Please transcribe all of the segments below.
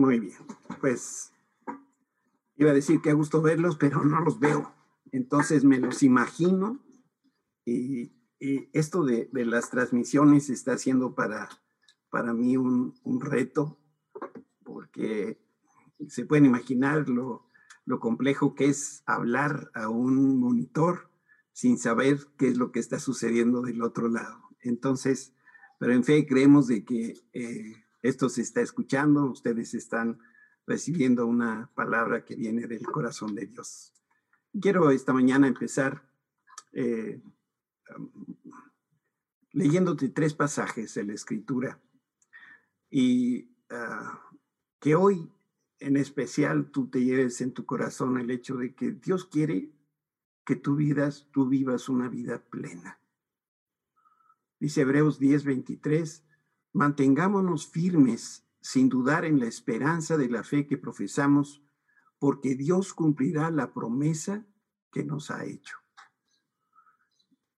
Muy bien, pues iba a decir que a gusto verlos, pero no los veo. Entonces me los imagino y, esto de, las transmisiones está siendo para, para mí un, reto porque se pueden imaginar lo, lo complejo que es hablar a un monitor sin saber qué es lo que está sucediendo del otro lado. Entonces, pero en fe creemos de que eh, esto se está escuchando, ustedes están recibiendo una palabra que viene del corazón de Dios. Quiero esta mañana empezar eh, leyéndote tres pasajes de la escritura y ah, que hoy en especial tú te lleves en tu corazón el hecho de que Dios quiere que tú vivas, tú vivas una vida plena. Dice Hebreos 10, 23, Mantengámonos firmes sin dudar en la esperanza de la fe que profesamos, porque Dios cumplirá la promesa que nos ha hecho.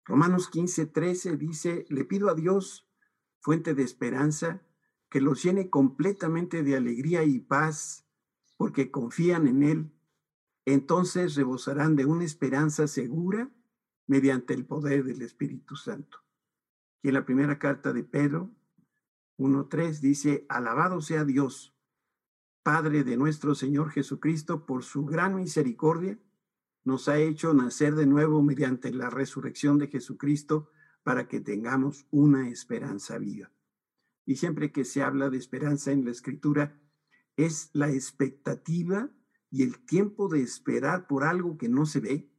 Romanos 15, 13 dice, le pido a Dios, fuente de esperanza, que los llene completamente de alegría y paz, porque confían en Él. Entonces rebosarán de una esperanza segura mediante el poder del Espíritu Santo. Y en la primera carta de Pedro, 1.3 dice, alabado sea Dios, Padre de nuestro Señor Jesucristo, por su gran misericordia, nos ha hecho nacer de nuevo mediante la resurrección de Jesucristo para que tengamos una esperanza viva. Y siempre que se habla de esperanza en la escritura, es la expectativa y el tiempo de esperar por algo que no se ve,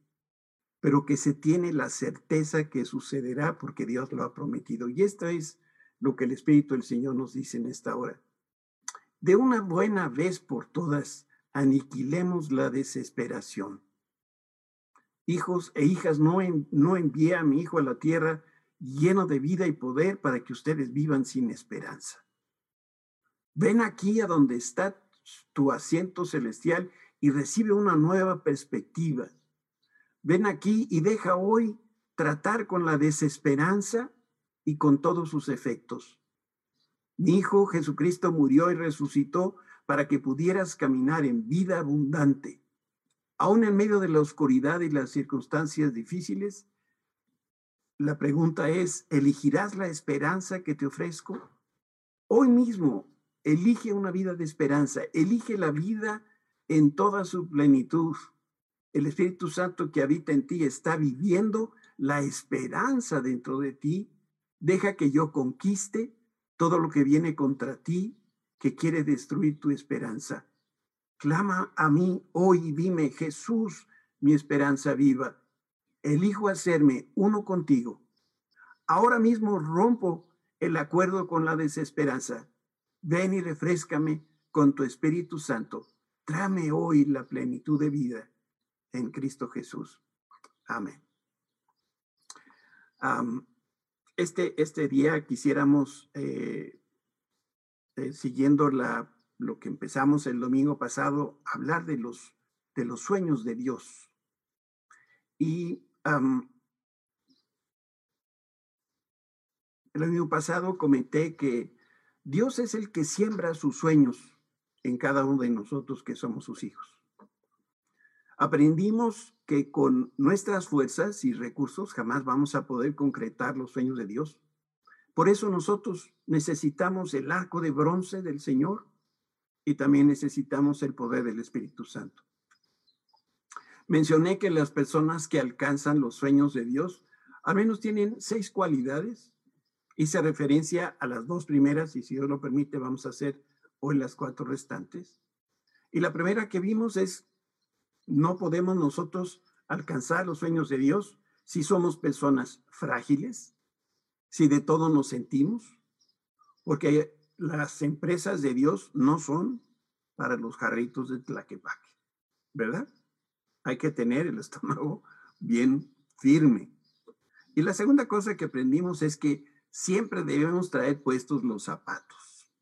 pero que se tiene la certeza que sucederá porque Dios lo ha prometido. Y esto es lo que el Espíritu del Señor nos dice en esta hora. De una buena vez por todas, aniquilemos la desesperación. Hijos e hijas, no, no envíe a mi hijo a la tierra lleno de vida y poder para que ustedes vivan sin esperanza. Ven aquí a donde está tu asiento celestial y recibe una nueva perspectiva. Ven aquí y deja hoy tratar con la desesperanza y con todos sus efectos. Mi Hijo Jesucristo murió y resucitó para que pudieras caminar en vida abundante. Aún en medio de la oscuridad y las circunstancias difíciles, la pregunta es, ¿elegirás la esperanza que te ofrezco? Hoy mismo, elige una vida de esperanza, elige la vida en toda su plenitud. El Espíritu Santo que habita en ti está viviendo la esperanza dentro de ti Deja que yo conquiste todo lo que viene contra ti, que quiere destruir tu esperanza. Clama a mí hoy y dime, Jesús, mi esperanza viva. Elijo hacerme uno contigo. Ahora mismo rompo el acuerdo con la desesperanza. Ven y refrescame con tu Espíritu Santo. Tráeme hoy la plenitud de vida en Cristo Jesús. Amén. Este, este día quisiéramos, eh, eh, siguiendo la, lo que empezamos el domingo pasado, hablar de los, de los sueños de Dios. Y el domingo pasado comenté que Dios es el que siembra sus sueños en cada uno de nosotros que somos sus hijos. Aprendimos que con nuestras fuerzas y recursos jamás vamos a poder concretar los sueños de Dios. Por eso nosotros necesitamos el arco de bronce del Señor y también necesitamos el poder del Espíritu Santo. Mencioné que las personas que alcanzan los sueños de Dios al menos tienen seis cualidades. Hice referencia a las dos primeras y si Dios lo permite vamos a hacer hoy las cuatro restantes. Y la primera que vimos es no podemos nosotros alcanzar los sueños de Dios si somos personas frágiles, si de todo nos sentimos, porque las empresas de Dios no son para los jarritos de Tlaquepaque, ¿verdad? Hay que tener el estómago bien firme. Y la segunda cosa que aprendimos es que siempre debemos traer puestos los zapatos.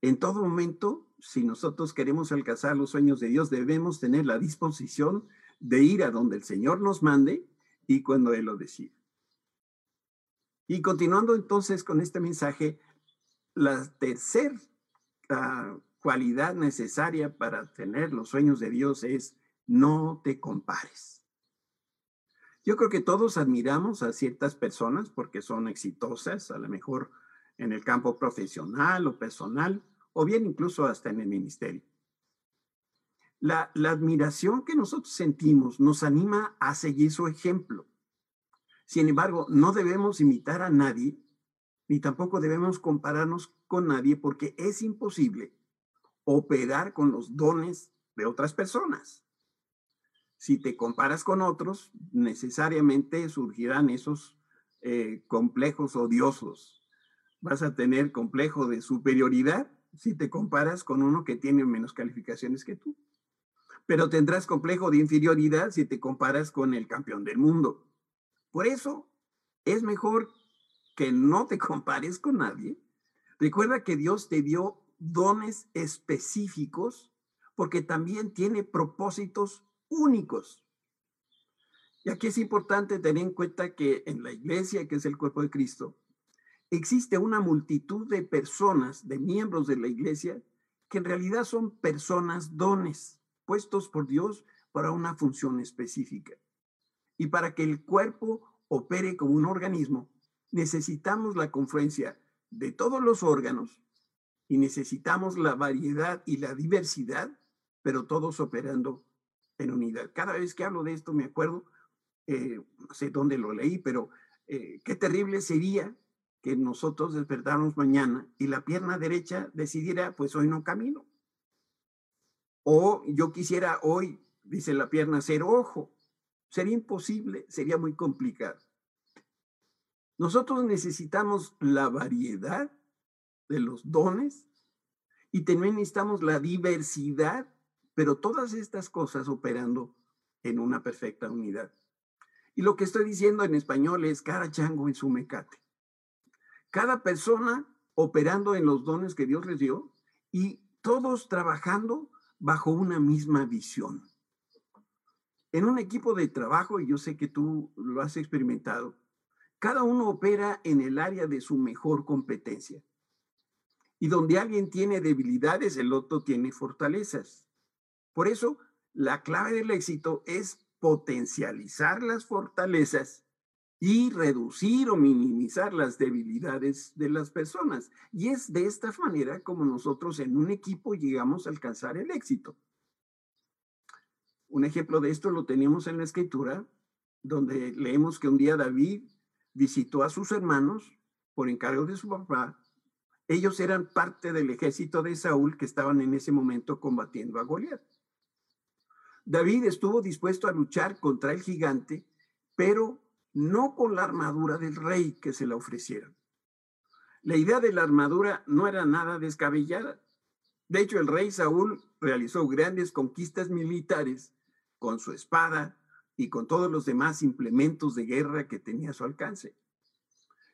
En todo momento si nosotros queremos alcanzar los sueños de Dios, debemos tener la disposición de ir a donde el Señor nos mande y cuando Él lo decida. Y continuando entonces con este mensaje, la tercera ah, cualidad necesaria para tener los sueños de Dios es no te compares. Yo creo que todos admiramos a ciertas personas porque son exitosas, a lo mejor en el campo profesional o personal, o bien incluso hasta en el ministerio. La, la admiración que nosotros sentimos nos anima a seguir su ejemplo. Sin embargo, no debemos imitar a nadie, ni tampoco debemos compararnos con nadie porque es imposible operar con los dones de otras personas. Si te comparas con otros, necesariamente surgirán esos eh, complejos odiosos. Vas a tener complejo de superioridad si te comparas con uno que tiene menos calificaciones que tú. Pero tendrás complejo de inferioridad si te comparas con el campeón del mundo. Por eso es mejor que no te compares con nadie. Recuerda que Dios te dio dones específicos porque también tiene propósitos únicos. Y aquí es importante tener en cuenta que en la iglesia, que es el cuerpo de Cristo, existe una multitud de personas, de miembros de la iglesia, que en realidad son personas dones, puestos por Dios para una función específica. Y para que el cuerpo opere como un organismo, necesitamos la confluencia de todos los órganos y necesitamos la variedad y la diversidad, pero todos operando en unidad. Cada vez que hablo de esto me acuerdo, eh, no sé dónde lo leí, pero eh, qué terrible sería que nosotros despertáramos mañana y la pierna derecha decidiera, pues hoy no camino. O yo quisiera hoy, dice la pierna, ser ojo. Sería imposible, sería muy complicado. Nosotros necesitamos la variedad de los dones y también necesitamos la diversidad, pero todas estas cosas operando en una perfecta unidad. Y lo que estoy diciendo en español es cada chango en su mecate. Cada persona operando en los dones que Dios les dio y todos trabajando bajo una misma visión. En un equipo de trabajo, y yo sé que tú lo has experimentado, cada uno opera en el área de su mejor competencia. Y donde alguien tiene debilidades, el otro tiene fortalezas. Por eso, la clave del éxito es potencializar las fortalezas y reducir o minimizar las debilidades de las personas. Y es de esta manera como nosotros en un equipo llegamos a alcanzar el éxito. Un ejemplo de esto lo tenemos en la escritura, donde leemos que un día David visitó a sus hermanos por encargo de su papá ellos eran parte del ejército de Saúl que estaban en ese momento combatiendo a Goliat. David estuvo dispuesto a luchar contra el gigante, pero no con la armadura del rey que se la ofrecieron. La idea de la armadura no era nada descabellada. De hecho, el rey Saúl realizó grandes conquistas militares con su espada y con todos los demás implementos de guerra que tenía a su alcance.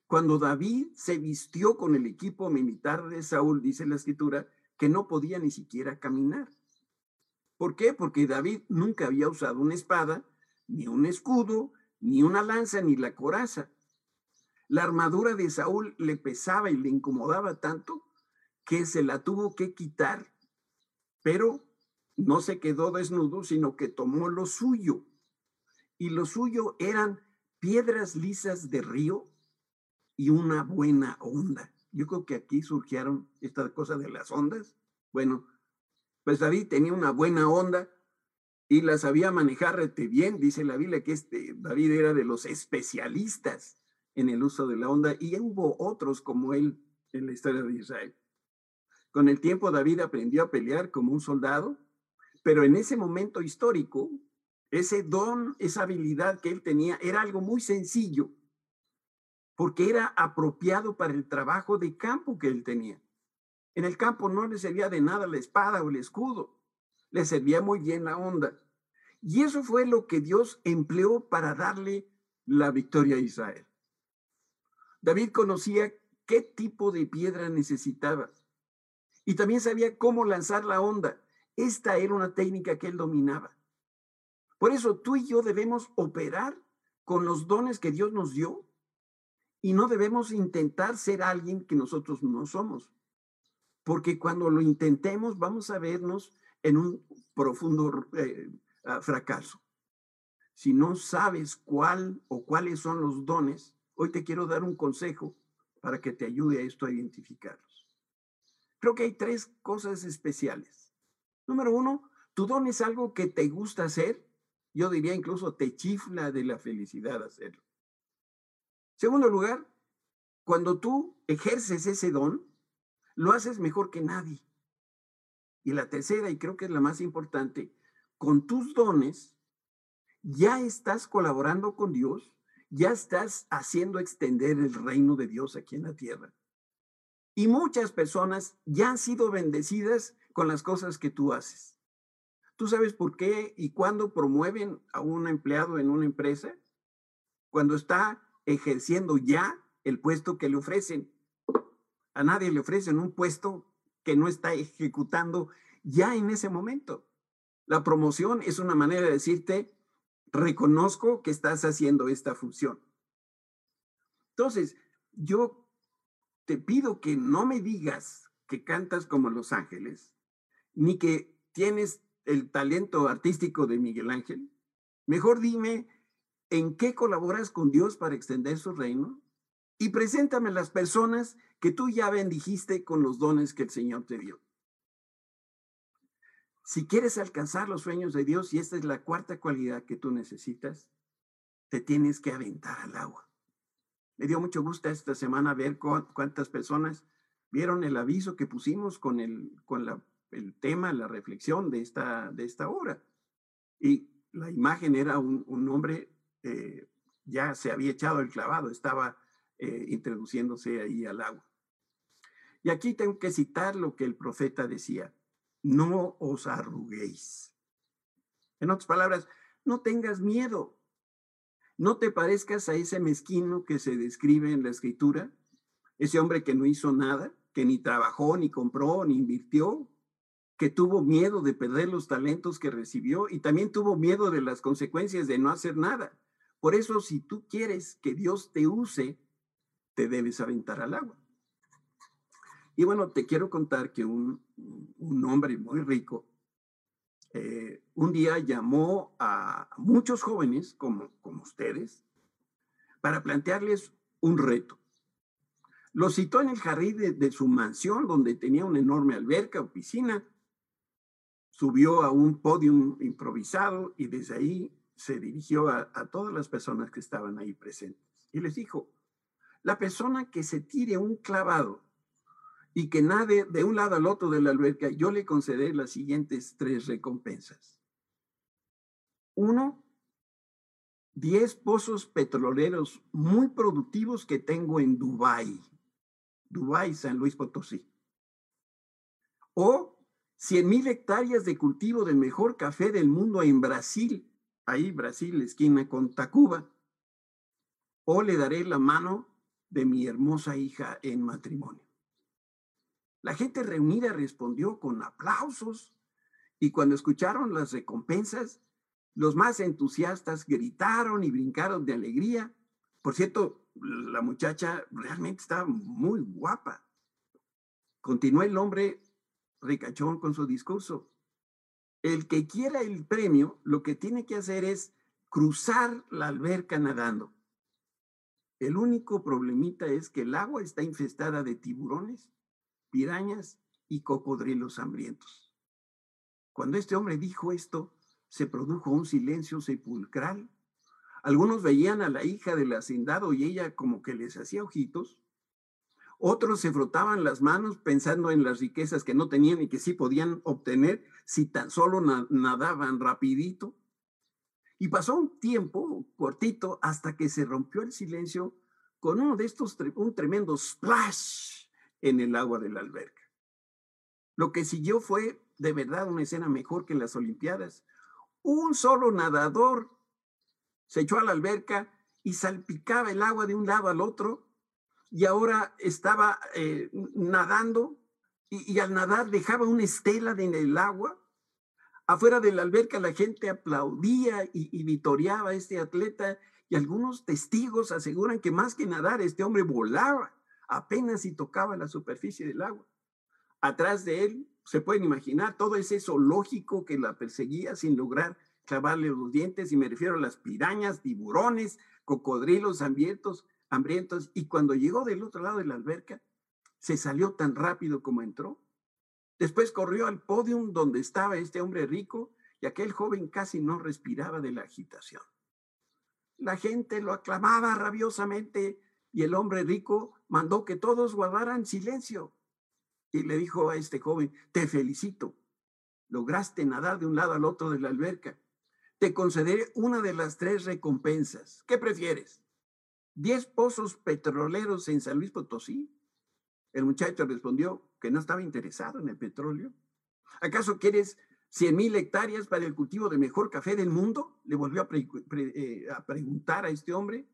Cuando David se vistió con el equipo militar de Saúl, dice la escritura, que no podía ni siquiera caminar. ¿Por qué? Porque David nunca había usado una espada, ni un escudo, ni una lanza, ni la coraza. La armadura de Saúl le pesaba y le incomodaba tanto que se la tuvo que quitar, pero no se quedó desnudo, sino que tomó lo suyo. Y lo suyo eran piedras lisas de río y una buena onda. Yo creo que aquí surgieron estas cosas de las ondas. Bueno, pues David tenía una buena onda y la sabía manejar bien. Dice la Biblia que este David era de los especialistas en el uso de la onda y hubo otros como él en la historia de Israel. Con el tiempo David aprendió a pelear como un soldado, pero en ese momento histórico, ese don, esa habilidad que él tenía era algo muy sencillo porque era apropiado para el trabajo de campo que él tenía. En el campo no le servía de nada la espada o el escudo, le servía muy bien la onda. Y eso fue lo que Dios empleó para darle la victoria a Israel. David conocía qué tipo de piedra necesitaba y también sabía cómo lanzar la onda. Esta era una técnica que él dominaba. Por eso tú y yo debemos operar con los dones que Dios nos dio y no debemos intentar ser alguien que nosotros no somos. porque cuando lo intentemos vamos a vernos en un profundo eh, ah, fracaso. Si no sabes cuál o cuáles son los dones, hoy te quiero dar un consejo para que te ayude a esto a identificarlos. Creo que hay tres cosas especiales. Número uno, tu don es algo que te gusta hacer. Yo diría incluso te chifla de la felicidad hacerlo. Segundo lugar, cuando tú ejerces ese don, lo haces mejor que nadie. Y la tercera, y creo que es la más importante, con tus dones ya estás colaborando con Dios, ya estás haciendo extender el reino de Dios aquí en la tierra. Y muchas personas ya han sido bendecidas con las cosas que tú haces. ¿Tú sabes por qué y cuándo promueven a un empleado en una empresa? Cuando está ejerciendo ya el puesto que le ofrecen. A nadie le ofrecen un puesto que no está ejecutando ya en ese momento. La promoción es una manera de decirte, reconozco que estás haciendo esta función. Entonces, yo te pido que no me digas que cantas como Los Ángeles, ni que tienes el talento artístico de Miguel Ángel. Mejor dime en qué colaboras con Dios para extender su reino y preséntame las personas que tú ya bendijiste con los dones que el Señor te dio. Si quieres alcanzar los sueños de Dios, y esta es la cuarta cualidad que tú necesitas, te tienes que aventar al agua. Me dio mucho gusto esta semana ver cuántas personas vieron el aviso que pusimos con el, con el tema, la reflexión de esta, de esta hora. Y la imagen era un, un hombre eh, ya se había echado el clavado, estaba eh, introduciéndose ahí al agua. Y aquí tengo que citar lo que el profeta decía, no os arruguéis. En otras palabras, no tengas miedo, no te parezcas a ese mezquino que se describe en la escritura, ese hombre que no hizo nada, que ni trabajó, ni compró, ni invirtió, que tuvo miedo de perder los talentos que recibió y también tuvo miedo de las consecuencias de no hacer nada. Por eso, si tú quieres que Dios te use, te debes aventar al agua. Y bueno, te quiero contar que un, hombre muy rico eh, un día llamó a muchos jóvenes como, como ustedes para plantearles un reto. Lo citó en el jardín de, su mansión, donde tenía una enorme alberca o piscina. Subió a un podium improvisado y desde ahí se dirigió a, todas las personas que estaban ahí presentes y les dijo, la persona que se tire un clavado y que nade de un lado al otro de la alberca, yo le concederé las siguientes tres recompensas. Uno, diez pozos petroleros muy productivos que tengo en Dubái, Dubái, San Luis Potosí. O cien mil hectáreas de cultivo del mejor café del mundo en Brasil, ahí Brasil, esquina con Tacuba, o le daré la mano de mi hermosa hija en matrimonio. La gente reunida respondió con aplausos y cuando escucharon las recompensas, los más entusiastas gritaron y brincaron de alegría. Por cierto, la muchacha realmente estaba muy guapa. Continuó el hombre ricachón con su discurso el que quiera el premio, lo que tiene que hacer es cruzar la alberca nadando. El único problemita es que el agua está infestada de tiburones, pirañas y cocodrilos hambrientos. Cuando este hombre dijo esto, se produjo un silencio sepulcral. Algunos veían a la hija del hacendado y ella como que les hacía ojitos, otros se frotaban las manos pensando en las riquezas que no tenían y que sí podían obtener si tan solo nadaban rapidito. Y pasó un tiempo cortito hasta que se rompió el silencio con uno de estos, un tremendo splash en el agua de la alberca. Lo que siguió fue de verdad una escena mejor que las Olimpiadas. Un solo nadador se echó a la alberca y salpicaba el agua de un lado al otro y ahora estaba eh, nadando y, al nadar dejaba una estela en el agua. Afuera de la alberca la gente aplaudía y, y vitoreaba a este atleta y algunos testigos aseguran que más que nadar este hombre volaba apenas si tocaba la superficie del agua. Atrás de él, se pueden imaginar, todo ese zoológico que la perseguía sin lograr clavarle los dientes, y me refiero a las pirañas, tiburones, cocodrilos hambrientos, hambrientos, y cuando llegó del otro lado de la alberca, se salió tan rápido como entró. Después corrió al podio donde estaba este hombre rico y aquel joven casi no respiraba de la agitación. La gente lo aclamaba rabiosamente y el hombre rico mandó que todos guardaran silencio. Y le dijo a este joven, te felicito, lograste nadar de un lado al otro de la alberca. Te concederé una de las tres recompensas. ¿Qué prefieres? ¿Diez pozos petroleros en San Luis Potosí? El muchacho respondió que no estaba interesado en el petróleo. ¿Acaso quieres cien mil hectáreas para el cultivo del mejor café del mundo? Le volvió a, eh, a preguntar a este hombre.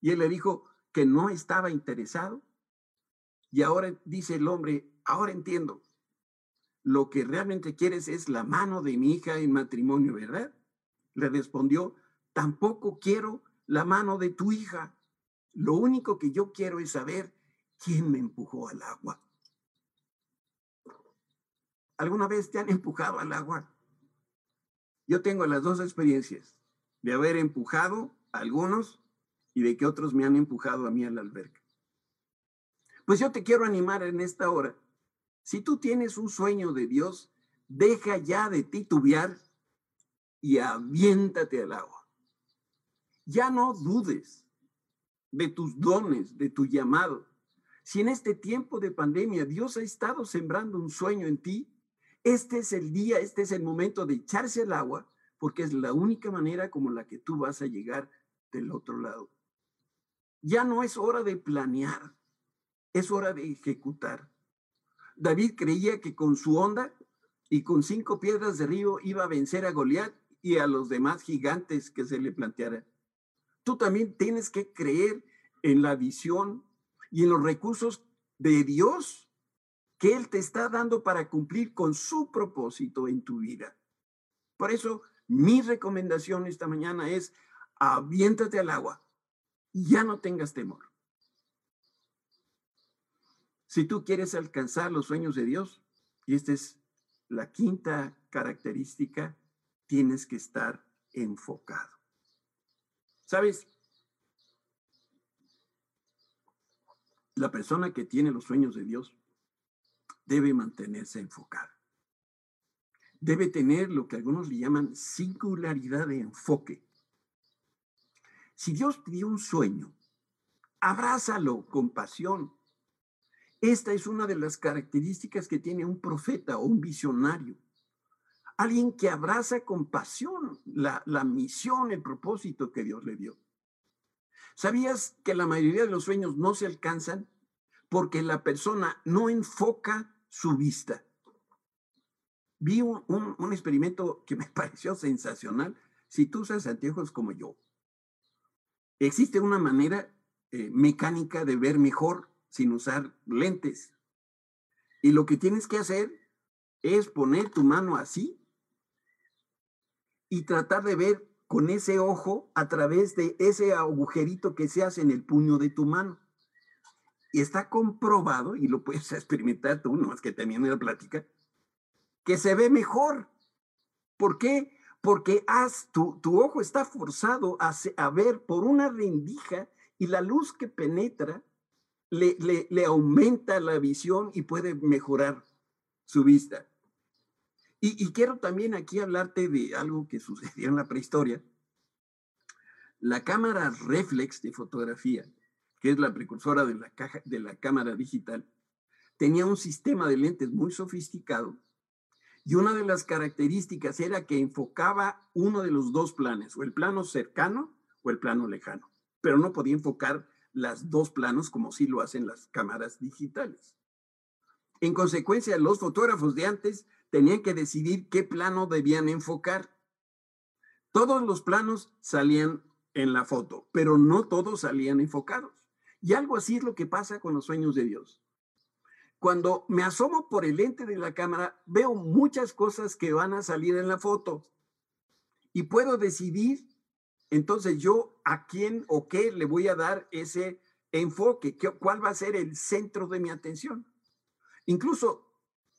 Y él le dijo que no estaba interesado. Y ahora dice el hombre, ahora entiendo. Lo que realmente quieres es la mano de mi hija en matrimonio, ¿verdad? Le respondió, tampoco quiero la mano de tu hija. Lo único que yo quiero es saber quién me empujó al agua. ¿Alguna vez te han empujado al agua? Yo tengo las dos experiencias, de haber empujado a algunos y de que otros me han empujado a mí a la alberca. Pues yo te quiero animar en esta hora. Si tú tienes un sueño de Dios, deja ya de titubear y aviéntate al agua. Ya no dudes de tus dones, de tu llamado. Si en este tiempo de pandemia Dios ha estado sembrando un sueño en ti, este es el día, este es el momento de echarse al agua, porque es la única manera como la que tú vas a llegar del otro lado. Ya no es hora de planear, es hora de ejecutar. David creía que con su onda y con cinco piedras de río iba a vencer a Goliat y a los demás gigantes que se le plantearan. Tú también tienes que creer en la visión y en los recursos de Dios que Él te está dando para cumplir con su propósito en tu vida. Por eso, mi recomendación esta mañana es aviéntate al agua y ya no tengas temor. Si tú quieres alcanzar los sueños de Dios, y esta es la quinta característica tienes que estar enfocado. ¿Sabes? La persona que tiene los sueños de Dios debe mantenerse enfocada. Debe tener lo que algunos le llaman singularidad de enfoque. Si Dios te dio un sueño, abrázalo con pasión. Esta es una de las características que tiene un profeta o un visionario alguien que abraza con pasión la, la misión, el propósito que Dios le dio. ¿Sabías que la mayoría de los sueños no se alcanzan porque la persona no enfoca su vista? Vi un, un, experimento que me pareció sensacional. Si tú usas anteojos como yo, existe una manera eh, mecánica de ver mejor sin usar lentes. Y lo que tienes que hacer es poner tu mano así y tratar de ver con ese ojo a través de ese agujerito que se hace en el puño de tu mano. Y está comprobado, y lo puedes experimentar tú, no es que también en la plática, que se ve mejor. ¿Por qué? Porque has, tu, tu ojo está forzado a, a, ver por una rendija y la luz que penetra le aumenta la visión y puede mejorar su vista. Y, quiero también aquí hablarte de algo que sucedió en la prehistoria. La cámara reflex de fotografía, que es la precursora de la, cámara digital, tenía un sistema de lentes muy sofisticado y una de las características era que enfocaba uno de los dos planes, o el plano cercano o el plano lejano, pero no podía enfocar las dos planos como sí lo hacen las cámaras digitales. En consecuencia, los fotógrafos de antes tenían que decidir qué plano debían enfocar. Todos los planos salían en la foto, pero no todos salían enfocados. Y algo así es lo que pasa con los sueños de Dios. Cuando me asomo por el lente de la cámara, veo muchas cosas que van a salir en la foto y puedo decidir entonces yo a quién o qué le voy a dar ese enfoque, cuál va a ser el centro de mi atención. Incluso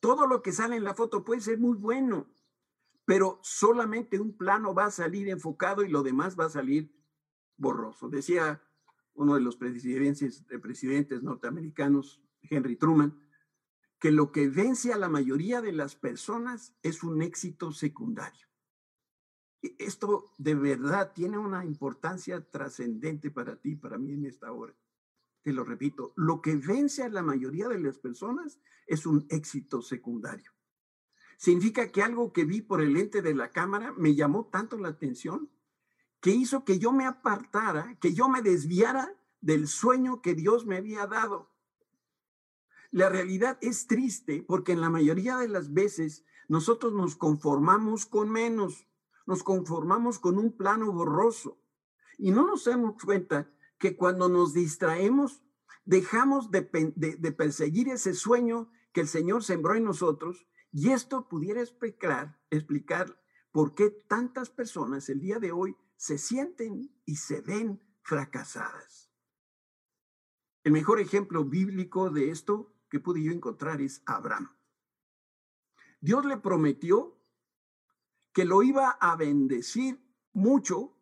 Todo lo que sale en la foto puede ser muy bueno, pero solamente un plano va a salir enfocado y lo demás va a salir borroso. Decía uno de los presidentes, presidentes norteamericanos, Henry Truman, que lo que vence a la mayoría de las personas es un éxito secundario. E, esto de verdad tiene una importancia trascendente para ti, para mí en esta hora. Te lo repito, lo que vence a la mayoría de las personas es un éxito secundario. Significa que algo que vi por el lente de la cámara me llamó tanto la atención que hizo que yo me apartara, que yo me desviara del sueño que Dios me había dado. La realidad es triste porque en la mayoría de las veces nosotros nos conformamos con menos, nos conformamos con un plano borroso y no nos damos cuenta que cuando nos distraemos, dejamos de, perseguir ese sueño que el Señor sembró en nosotros y esto pudiera explicar, explicar por qué tantas personas el día de hoy se sienten y se ven fracasadas. El mejor ejemplo bíblico de esto que pude yo encontrar es Abraham. Dios le prometió que lo iba a bendecir mucho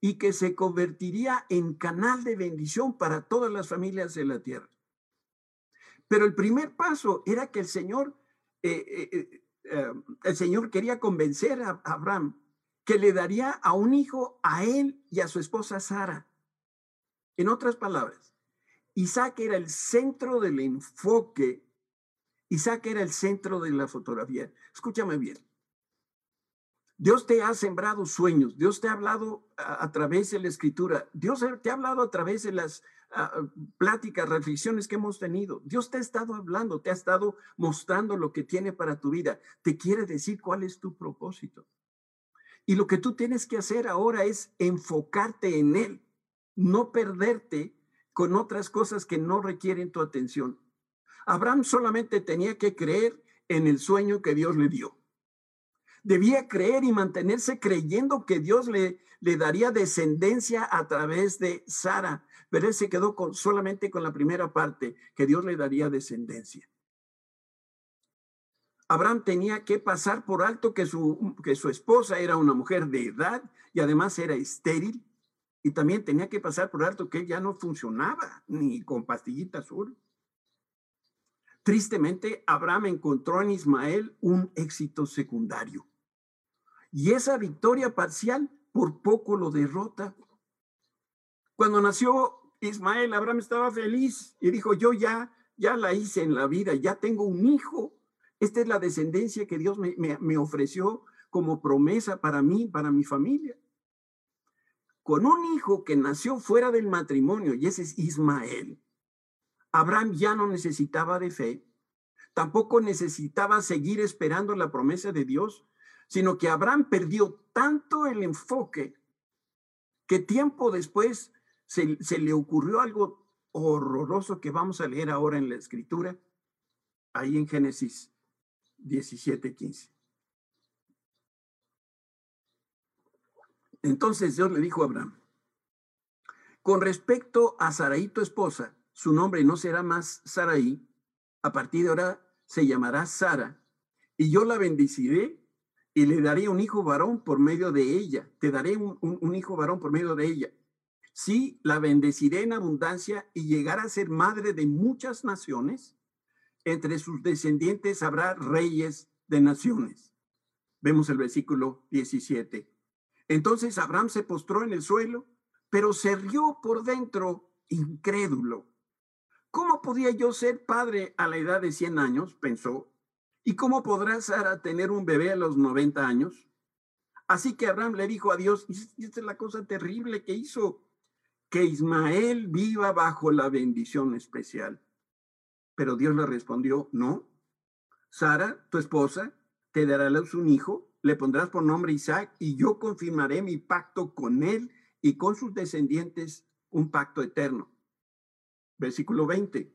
y que se convertiría en canal de bendición para todas las familias de la tierra. Pero el primer paso era que el Señor, eh, eh, eh, el Señor quería convencer a Abraham que le daría a un hijo a él y a su esposa Sara. En otras palabras, Isaac era el centro del enfoque. Isaac era el centro de la fotografía. Escúchame bien. Dios te ha sembrado sueños, Dios te ha hablado a, través de la escritura, Dios te ha hablado a través de las pláticas, reflexiones que hemos tenido. Dios te ha estado hablando, te ha estado mostrando lo que tiene para tu vida. Te quiere decir cuál es tu propósito. Y lo que tú tienes que hacer ahora es enfocarte en Él, no perderte con otras cosas que no requieren tu atención. Abraham solamente tenía que creer en el sueño que Dios le dio. Debía creer y mantenerse creyendo que Dios le, le daría descendencia a través de Sara, pero él se quedó con, solamente con la primera parte, que Dios le daría descendencia. Abraham tenía que pasar por alto que su, que su esposa era una mujer de edad y además era estéril y también tenía que pasar por alto que ya no funcionaba ni con pastillita azul. Tristemente, Abraham encontró en Ismael un éxito secundario. Y esa victoria parcial por poco lo derrota. Cuando nació Ismael, Abraham estaba feliz y dijo, yo ya, ya la hice en la vida, ya tengo un hijo. Esta es la descendencia que Dios me, me ofreció como promesa para mí, para mi familia con un hijo que nació fuera del matrimonio, y ese es Ismael, Abraham ya no necesitaba de fe, tampoco necesitaba seguir esperando la promesa de Dios, sino que Abraham perdió tanto el enfoque que tiempo después se, le ocurrió algo horroroso que vamos a leer ahora en la escritura, ahí en Génesis 17, 15. Entonces Dios le dijo a Abraham, con respecto a Sarai, tu esposa, su nombre no será más Sarai, a partir de ahora se llamará Sara, y yo la bendeciré y le daré un hijo varón por medio de ella, te daré un, hijo varón por medio de ella. Sí, la bendeciré en abundancia y llegará a ser madre de muchas naciones. Entre sus descendientes habrá reyes de naciones. Vemos el versículo 17. Entonces Abraham se postró en el suelo, pero se rió por dentro, incrédulo. ¿Cómo podía yo ser padre a la edad de 100 años? pensó. ¿Y cómo podrá Sara tener un bebé a los 90 años? Así que Abraham le dijo a Dios, y esta es la cosa terrible que hizo, que Ismael viva bajo la bendición especial. Pero Dios le respondió, no. Sara, tu esposa, te dará luz un hijo le pondrás por nombre Isaac y yo confirmaré mi pacto con él y con sus descendientes, un pacto eterno. Versículo 20.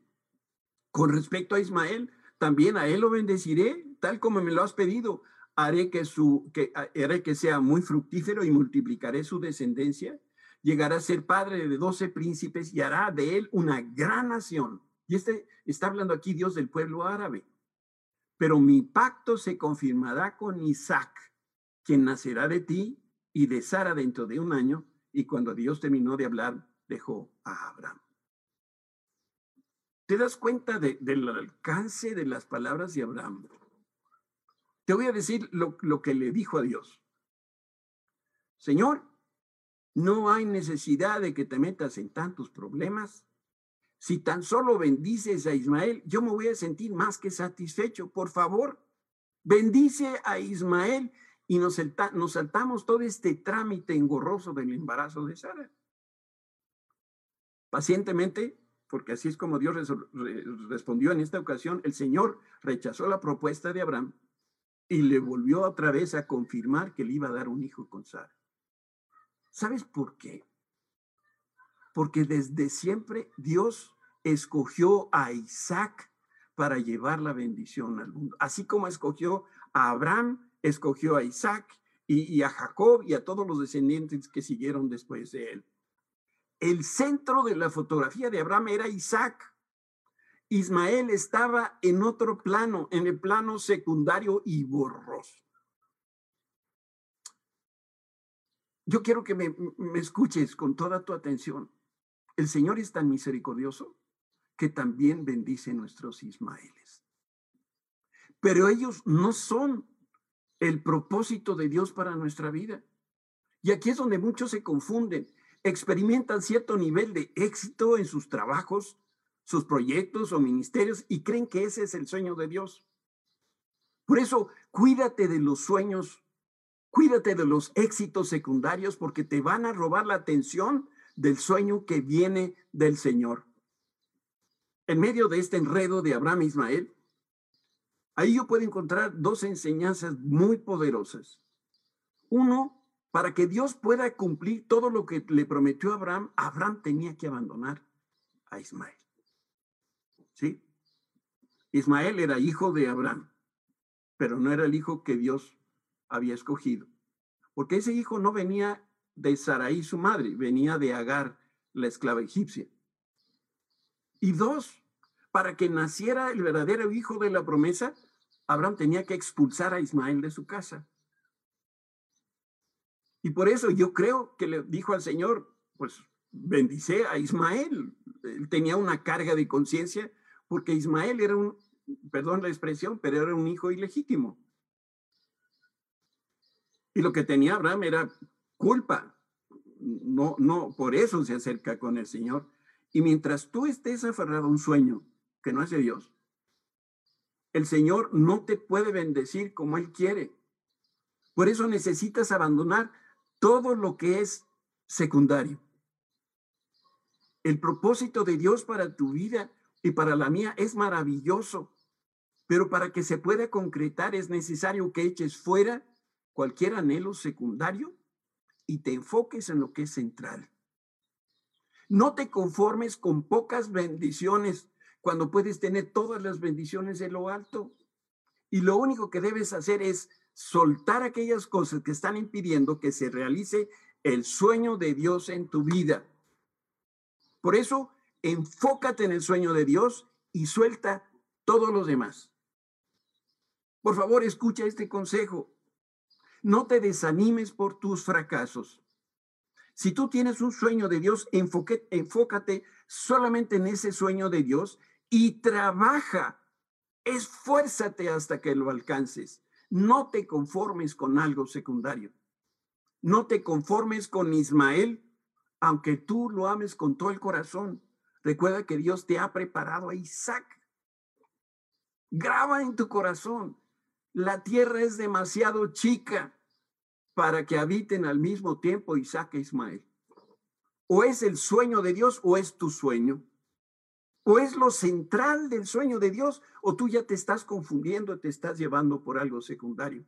Con respecto a Ismael, también a él lo bendeciré, tal como me lo has pedido. Haré que, su, que, haré que sea muy fructífero y multiplicaré su descendencia. Llegará a ser padre de doce príncipes y hará de él una gran nación. Y este está hablando aquí Dios del pueblo árabe. pero mi pacto se confirmará con Isaac, quien nacerá de ti y de Sara dentro de un año. Y cuando Dios terminó de hablar, dejó a Abraham. ¿Te das cuenta del alcance de las palabras de Abraham? Te voy a decir lo, que le dijo a Dios. Señor, no hay necesidad de que te metas en tantos problemas. Si tan solo bendices a Ismael, yo me voy a sentir más que satisfecho. Por favor, bendice a Ismael y nos saltamos todo este trámite engorroso del embarazo de Sara. Pacientemente, porque así es como Dios respondió en esta ocasión, el Señor rechazó la propuesta de Abraham y le volvió otra vez a confirmar que le iba a dar un hijo con Sara. ¿Sabes por qué? Porque desde siempre Dios escogió a Isaac para llevar la bendición al mundo. Así como escogió a Abraham, escogió a Isaac y, a Jacob y a todos los descendientes que siguieron después de él. El centro de la fotografía de Abraham era Isaac. Ismael estaba en otro plano, en el plano secundario y borroso. Yo quiero que me, escuches con toda tu atención. El Señor es tan misericordioso que también bendice nuestros Ismaeles. Pero ellos no son el propósito de Dios para nuestra vida. Y aquí es donde muchos se confunden. Experimentan cierto nivel de éxito en sus trabajos, sus proyectos o ministerios y creen que ese es el sueño de Dios. Por eso, cuídate de los sueños Cuídate de los éxitos secundarios porque te van a robar la atención del sueño que viene del Señor. En medio de este enredo de Abraham e Ismael, ahí yo puedo encontrar dos enseñanzas muy poderosas. Uno, para que Dios pueda cumplir todo lo que le prometió a Abraham, Abraham tenía que abandonar a Ismael. ¿Sí? Ismael era hijo de Abraham, pero no era el hijo que Dios había escogido. Porque ese hijo no venía de Saraí, su madre, venía de Agar, la esclava egipcia. Y dos, para que naciera el verdadero hijo de la promesa, Abraham tenía que expulsar a Ismael de su casa. Y por eso yo creo que le dijo al Señor, pues bendice a Ismael. Él tenía una carga de conciencia porque Ismael era un, perdón la expresión, pero era un hijo ilegítimo. Y lo que tenía Abraham era culpa. No, no, por eso se acerca con el Señor. Y mientras tú estés aferrado a un sueño que no es de Dios, el Señor no te puede bendecir como Él quiere. Por eso necesitas abandonar todo lo que es secundario. El propósito de Dios para tu vida y para la mía es maravilloso, pero para que se pueda concretar es necesario que eches fuera cualquier anhelo secundario y te enfoques en lo que es central. No te conformes con pocas bendiciones cuando puedes tener todas las bendiciones de lo alto. Y lo único que debes hacer es soltar aquellas cosas que están impidiendo que se realice el sueño de Dios en tu vida. Por eso, enfócate en el sueño de Dios y suelta todos los demás. Por favor, escucha este consejo. No te desanimes por tus fracasos. Si tú tienes un sueño de Dios, enfócate solamente en ese sueño de Dios y trabaja, esfuérzate hasta que lo alcances. No te conformes con algo secundario. No te conformes con Ismael, aunque tú lo ames con todo el corazón. Recuerda que Dios te ha preparado a Isaac. Graba en tu corazón. La tierra es demasiado chica para que habiten al mismo tiempo Isaac e Ismael. O es el sueño de Dios o es tu sueño. O es lo central del sueño de Dios o tú ya te estás confundiendo, te estás llevando por algo secundario.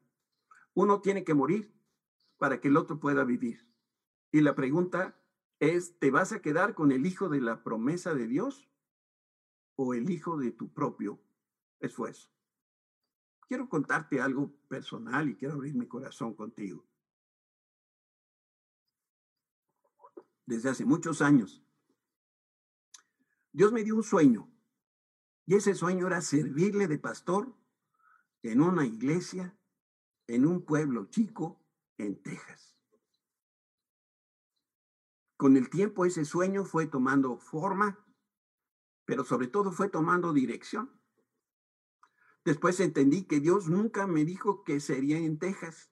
Uno tiene que morir para que el otro pueda vivir. Y la pregunta es, ¿te vas a quedar con el hijo de la promesa de Dios o el hijo de tu propio esfuerzo? Quiero contarte algo personal y quiero abrir mi corazón contigo. desde hace muchos años. Dios me dio un sueño y ese sueño era servirle de pastor en una iglesia, en un pueblo chico, en Texas. Con el tiempo ese sueño fue tomando forma, pero sobre todo fue tomando dirección. Después entendí que Dios nunca me dijo que sería en Texas,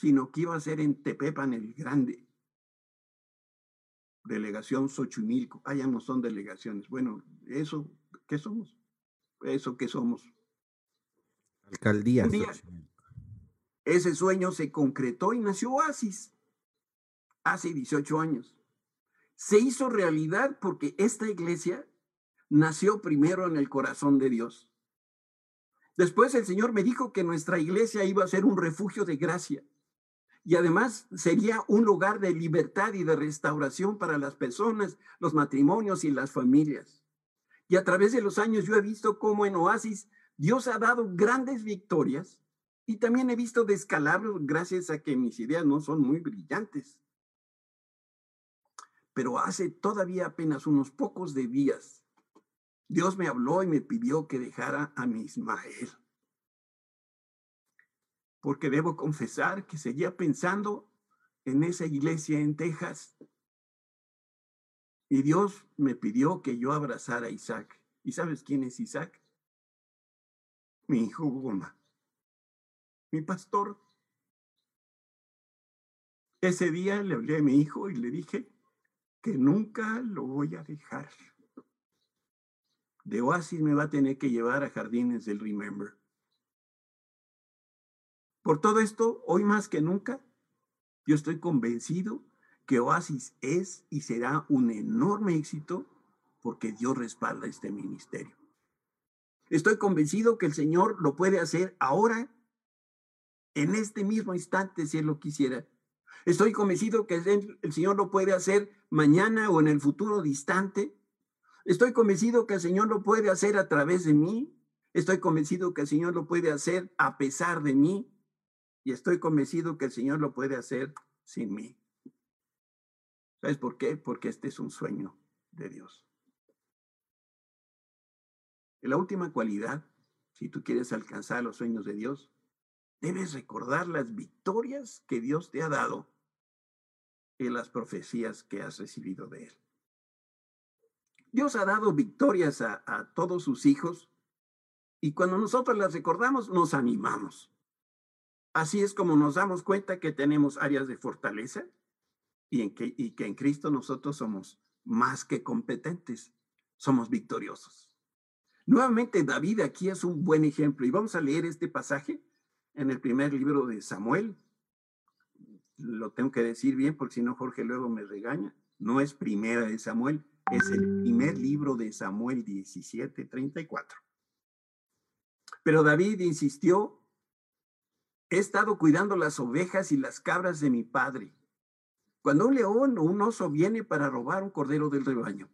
sino que iba a ser en Tepepan el Grande. Delegación Xochimilco. Allá no son delegaciones. Bueno, eso, ¿qué somos? Eso que somos. Alcaldía. ese sueño se concretó y nació Oasis hace 18 años. Se hizo realidad porque esta iglesia nació primero en el corazón de Dios. Después el Señor me dijo que nuestra iglesia iba a ser un refugio de gracia y además sería un lugar de libertad y de restauración para las personas, los matrimonios y las familias. Y a través de los años yo he visto cómo en Oasis Dios ha dado grandes victorias y también he visto descalabros gracias a que mis ideas no son muy brillantes. Pero hace todavía apenas unos pocos días, Dios me habló y me pidió que dejara a mi Ismael. Porque debo confesar que seguía pensando en esa iglesia en Texas. Y Dios me pidió que yo abrazara a Isaac. ¿Y sabes quién es Isaac? Mi hijo Goma, mi pastor. Ese día le hablé a mi hijo y le dije que nunca lo voy a dejar. De Oasis me va a tener que llevar a Jardines del Remember. Por todo esto, hoy más que nunca, yo estoy convencido que Oasis es y será un enorme éxito porque Dios respalda este ministerio. Estoy convencido que el Señor lo puede hacer ahora, en este mismo instante, si Él lo quisiera. Estoy convencido que el Señor lo puede hacer mañana o en el futuro distante. Estoy convencido que el Señor lo puede hacer a través de mí. Estoy convencido que el Señor lo puede hacer a pesar de mí. Y estoy convencido que el Señor lo puede hacer sin mí. ¿Sabes por qué? Porque este es un sueño de Dios. la última cualidad, si tú quieres alcanzar los sueños de Dios, debes recordar las victorias que Dios te ha dado en las profecías que has recibido de Él. Dios ha dado victorias a, a todos sus hijos y cuando nosotros las recordamos nos animamos. Así es como nos damos cuenta que tenemos áreas de fortaleza y, que en Cristo nosotros somos más que competentes, somos victoriosos. Nuevamente David aquí es un buen ejemplo y vamos a leer este pasaje en el primer libro de Samuel. Lo tengo que decir bien porque si no Jorge luego me regaña. No es primera de Samuel, es el primer libro de Samuel 17, 34. Pero David insistió, he estado cuidando las ovejas y las cabras de mi padre. Cuando un león o un oso viene para robar un cordero del rebaño,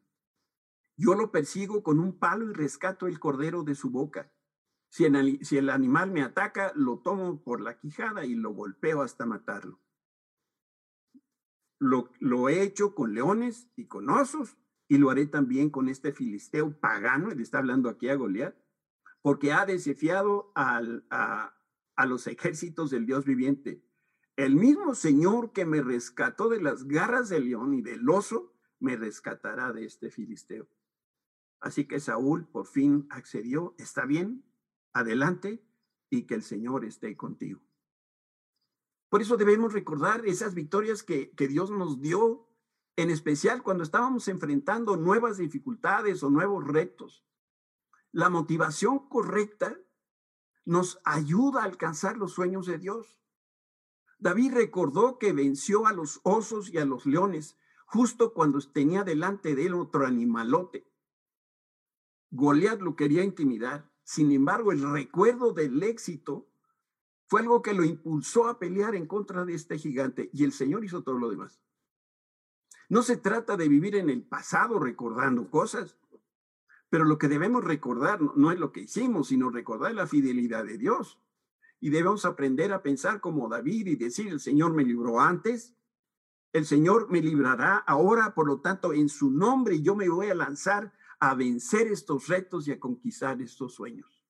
yo lo persigo con un palo y rescato el cordero de su boca. Si el, animal me ataca, lo tomo por la quijada y lo golpeo hasta matarlo. Lo, he hecho con leones y con osos y lo haré también con este filisteo pagano, le está hablando aquí a Goliat, porque ha desafiado al, a los ejércitos del Dios viviente. El mismo Señor que me rescató de las garras del león y del oso, me rescatará de este filisteo. Así que Saúl por fin accedió, está bien, adelante y que el Señor esté contigo. Por eso debemos recordar esas victorias que, que Dios nos dio en especial cuando estábamos enfrentando nuevas dificultades o nuevos retos. La motivación correcta nos ayuda a alcanzar los sueños de Dios. David recordó que venció a los osos y a los leones justo cuando tenía delante de él otro animalote. Goliat lo quería intimidar. Sin embargo, el recuerdo del éxito fue algo que lo impulsó a pelear en contra de este gigante y el Señor hizo todo lo demás. No se trata de vivir en el pasado recordando cosas, pero lo que debemos recordar no es lo que hicimos, sino recordar la fidelidad de Dios. Y debemos aprender a pensar como David y decir, el Señor me libró antes, el Señor me librará ahora, por lo tanto, en su nombre yo me voy a lanzar a vencer estos retos y a conquistar estos sueños.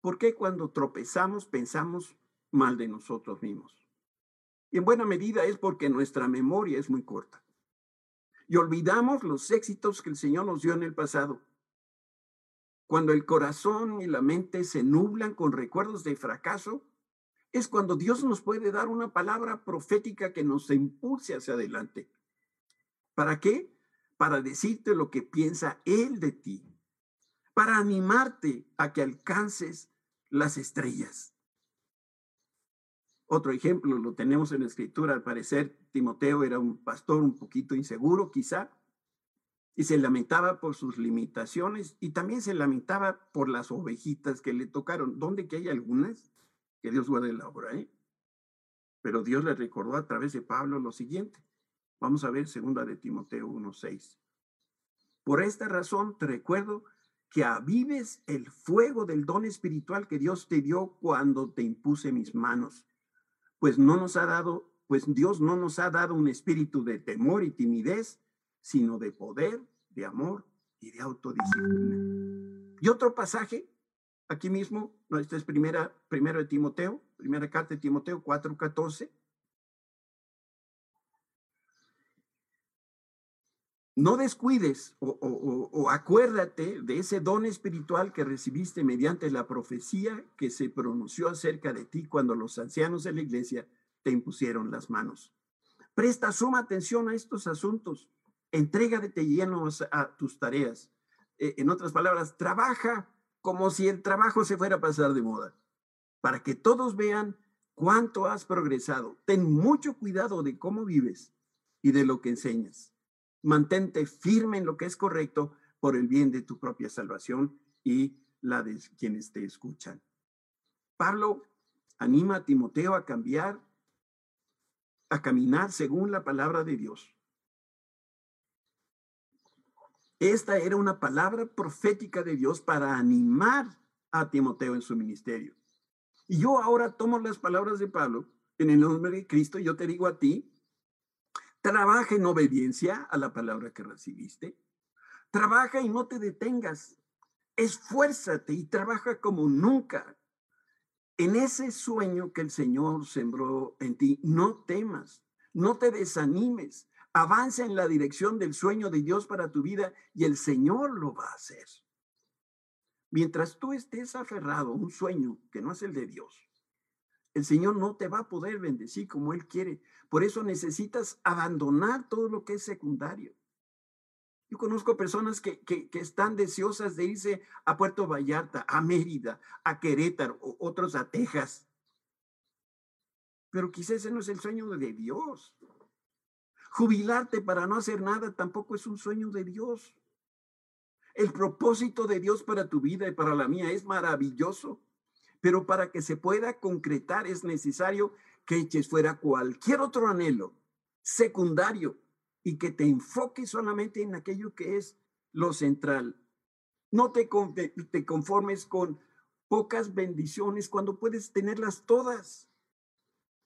¿Por qué cuando tropezamos pensamos mal de nosotros mismos? Y en buena medida es porque nuestra memoria es muy corta. Y olvidamos los éxitos que el Señor nos dio en el pasado. Cuando el corazón y la mente se nublan con recuerdos de fracaso, es cuando Dios nos puede dar una palabra profética que nos impulse hacia adelante. ¿Para qué? Para decirte lo que piensa Él de ti, para animarte a que alcances las estrellas. Otro ejemplo lo tenemos en la escritura, al parecer Timoteo era un pastor un poquito inseguro quizá, y se lamentaba por sus limitaciones y también se lamentaba por las ovejitas que le tocaron. ¿Dónde que hay algunas? Que Dios guarde la obra, ¿eh? Pero Dios le recordó a través de Pablo lo siguiente. Vamos a ver segunda de Timoteo 1.6. Por esta razón te recuerdo que avives el fuego del don espiritual que Dios te dio cuando te impuse mis manos. Pues no nos ha dado, pues Dios no nos ha dado un espíritu de temor y timidez, sino de poder, de amor y de autodisciplina. Y otro pasaje, aquí mismo, no, esta es primera, primero de Timoteo, primera carta de Timoteo 4.14. No descuides o, acuérdate de ese don espiritual que recibiste mediante la profecía que se pronunció acerca de ti cuando los ancianos de la iglesia te impusieron las manos. Presta suma atención a estos asuntos Entrégate lleno a tus tareas. Eh, en otras palabras, trabaja como si el trabajo se fuera a pasar de moda, para que todos vean cuánto has progresado. Ten mucho cuidado de cómo vives y de lo que enseñas. Mantente firme en lo que es correcto por el bien de tu propia salvación y la de quienes te escuchan. Pablo anima a Timoteo a cambiar, a caminar según la palabra de Dios Esta era una palabra profética de Dios para animar a Timoteo en su ministerio. Y yo ahora tomo las palabras de Pablo en el nombre de Cristo y yo te digo a ti, trabaja en obediencia a la palabra que recibiste. Trabaja y no te detengas. Esfuérzate y trabaja como nunca. En ese sueño que el Señor sembró en ti, no temas, no te desanimes, Avanza en la dirección del sueño de Dios para tu vida y el Señor lo va a hacer. Mientras tú estés aferrado a un sueño que no es el de Dios, el Señor no te va a poder bendecir como Él quiere. Por eso necesitas abandonar todo lo que es secundario. Yo conozco personas que, que, están deseosas de irse a Puerto Vallarta, a Mérida, a Querétaro, otros a Texas. Pero quizás ese no es el sueño de Dios. Jubilarte para no hacer nada tampoco es un sueño de Dios. El propósito de Dios para tu vida y para la mía es maravilloso, pero para que se pueda concretar es necesario que eches fuera cualquier otro anhelo secundario y que te enfoques solamente en aquello que es lo central. No te, conformes con pocas bendiciones cuando puedes tenerlas todas.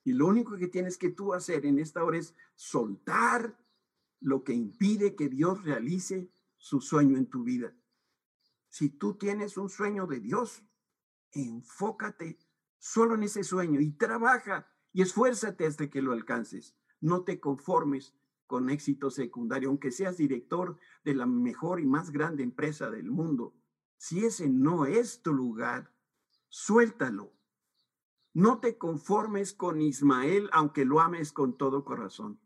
Y lo único que tienes que tú hacer en esta hora es soltar lo que impide que Dios realice su sueño en tu vida. Si tú tienes un sueño de Dios, enfócate solo en ese sueño y trabaja y esfuérzate hasta que lo alcances. No te conformes con éxito secundario, aunque seas director de la mejor y más grande empresa del mundo. Si ese no es tu lugar, suéltalo no te conformes con Ismael, aunque lo ames con todo corazón.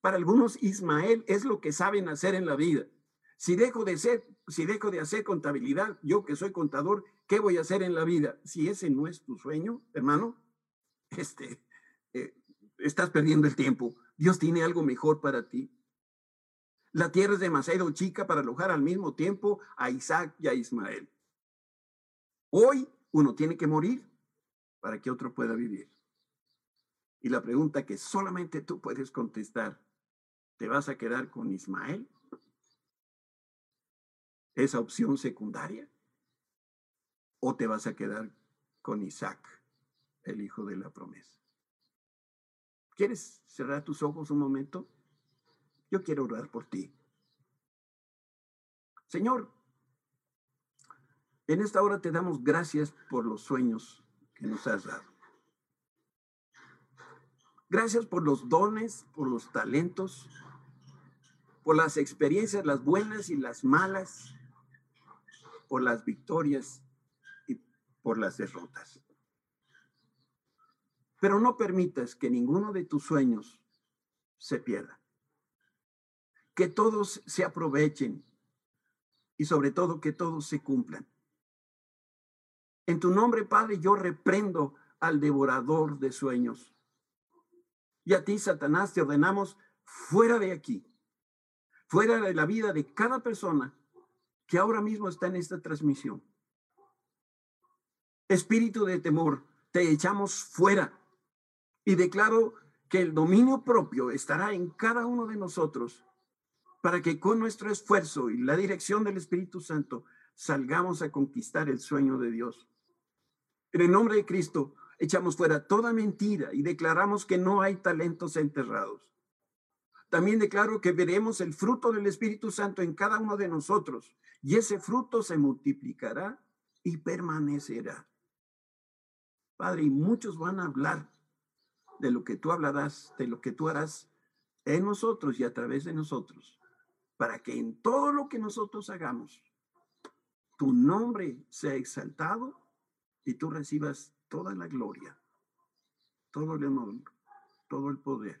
Para algunos, Ismael es lo que saben hacer en la vida. Si dejo de ser, si dejo de hacer contabilidad, yo que soy contador, ¿qué voy a hacer en la vida? Si ese no es tu sueño, hermano, este, eh, estás perdiendo el tiempo. Dios tiene algo mejor para ti. La tierra es demasiado chica para alojar al mismo tiempo a Isaac y a Ismael. Hoy uno tiene que morir para que otro pueda vivir. Y la pregunta que solamente tú puedes contestar, ¿te vas a quedar con Ismael? ¿Esa opción secundaria? ¿O te vas a quedar con Isaac, el hijo de la promesa? ¿Quieres cerrar tus ojos un momento? Yo quiero orar por ti. Señor, En esta hora te damos gracias por los sueños que nos has dado. Gracias por los dones, por los talentos, por las experiencias, las buenas y las malas, por las victorias y por las derrotas. Pero no permitas que ninguno de tus sueños se pierda. Que todos se aprovechen y sobre todo que todos se cumplan. En tu nombre, Padre, yo reprendo al devorador de sueños. Y a ti, Satanás, te ordenamos fuera de aquí, fuera de la vida de cada persona que ahora mismo está en esta transmisión. Espíritu de temor, te echamos fuera y declaro que el dominio propio estará en cada uno de nosotros para que con nuestro esfuerzo y la dirección del Espíritu Santo salgamos a conquistar el sueño de Dios. En el nombre de Cristo, echamos fuera toda mentira y declaramos que no hay talentos enterrados. También declaro que veremos el fruto del Espíritu Santo en cada uno de nosotros y ese fruto se multiplicará y permanecerá. Padre, y muchos van a hablar de lo que tú hablarás, de lo que tú harás en nosotros y a través de nosotros, para que en todo lo que nosotros hagamos, tu nombre sea exaltado y tú recibas toda la gloria, todo el honor, todo el poder,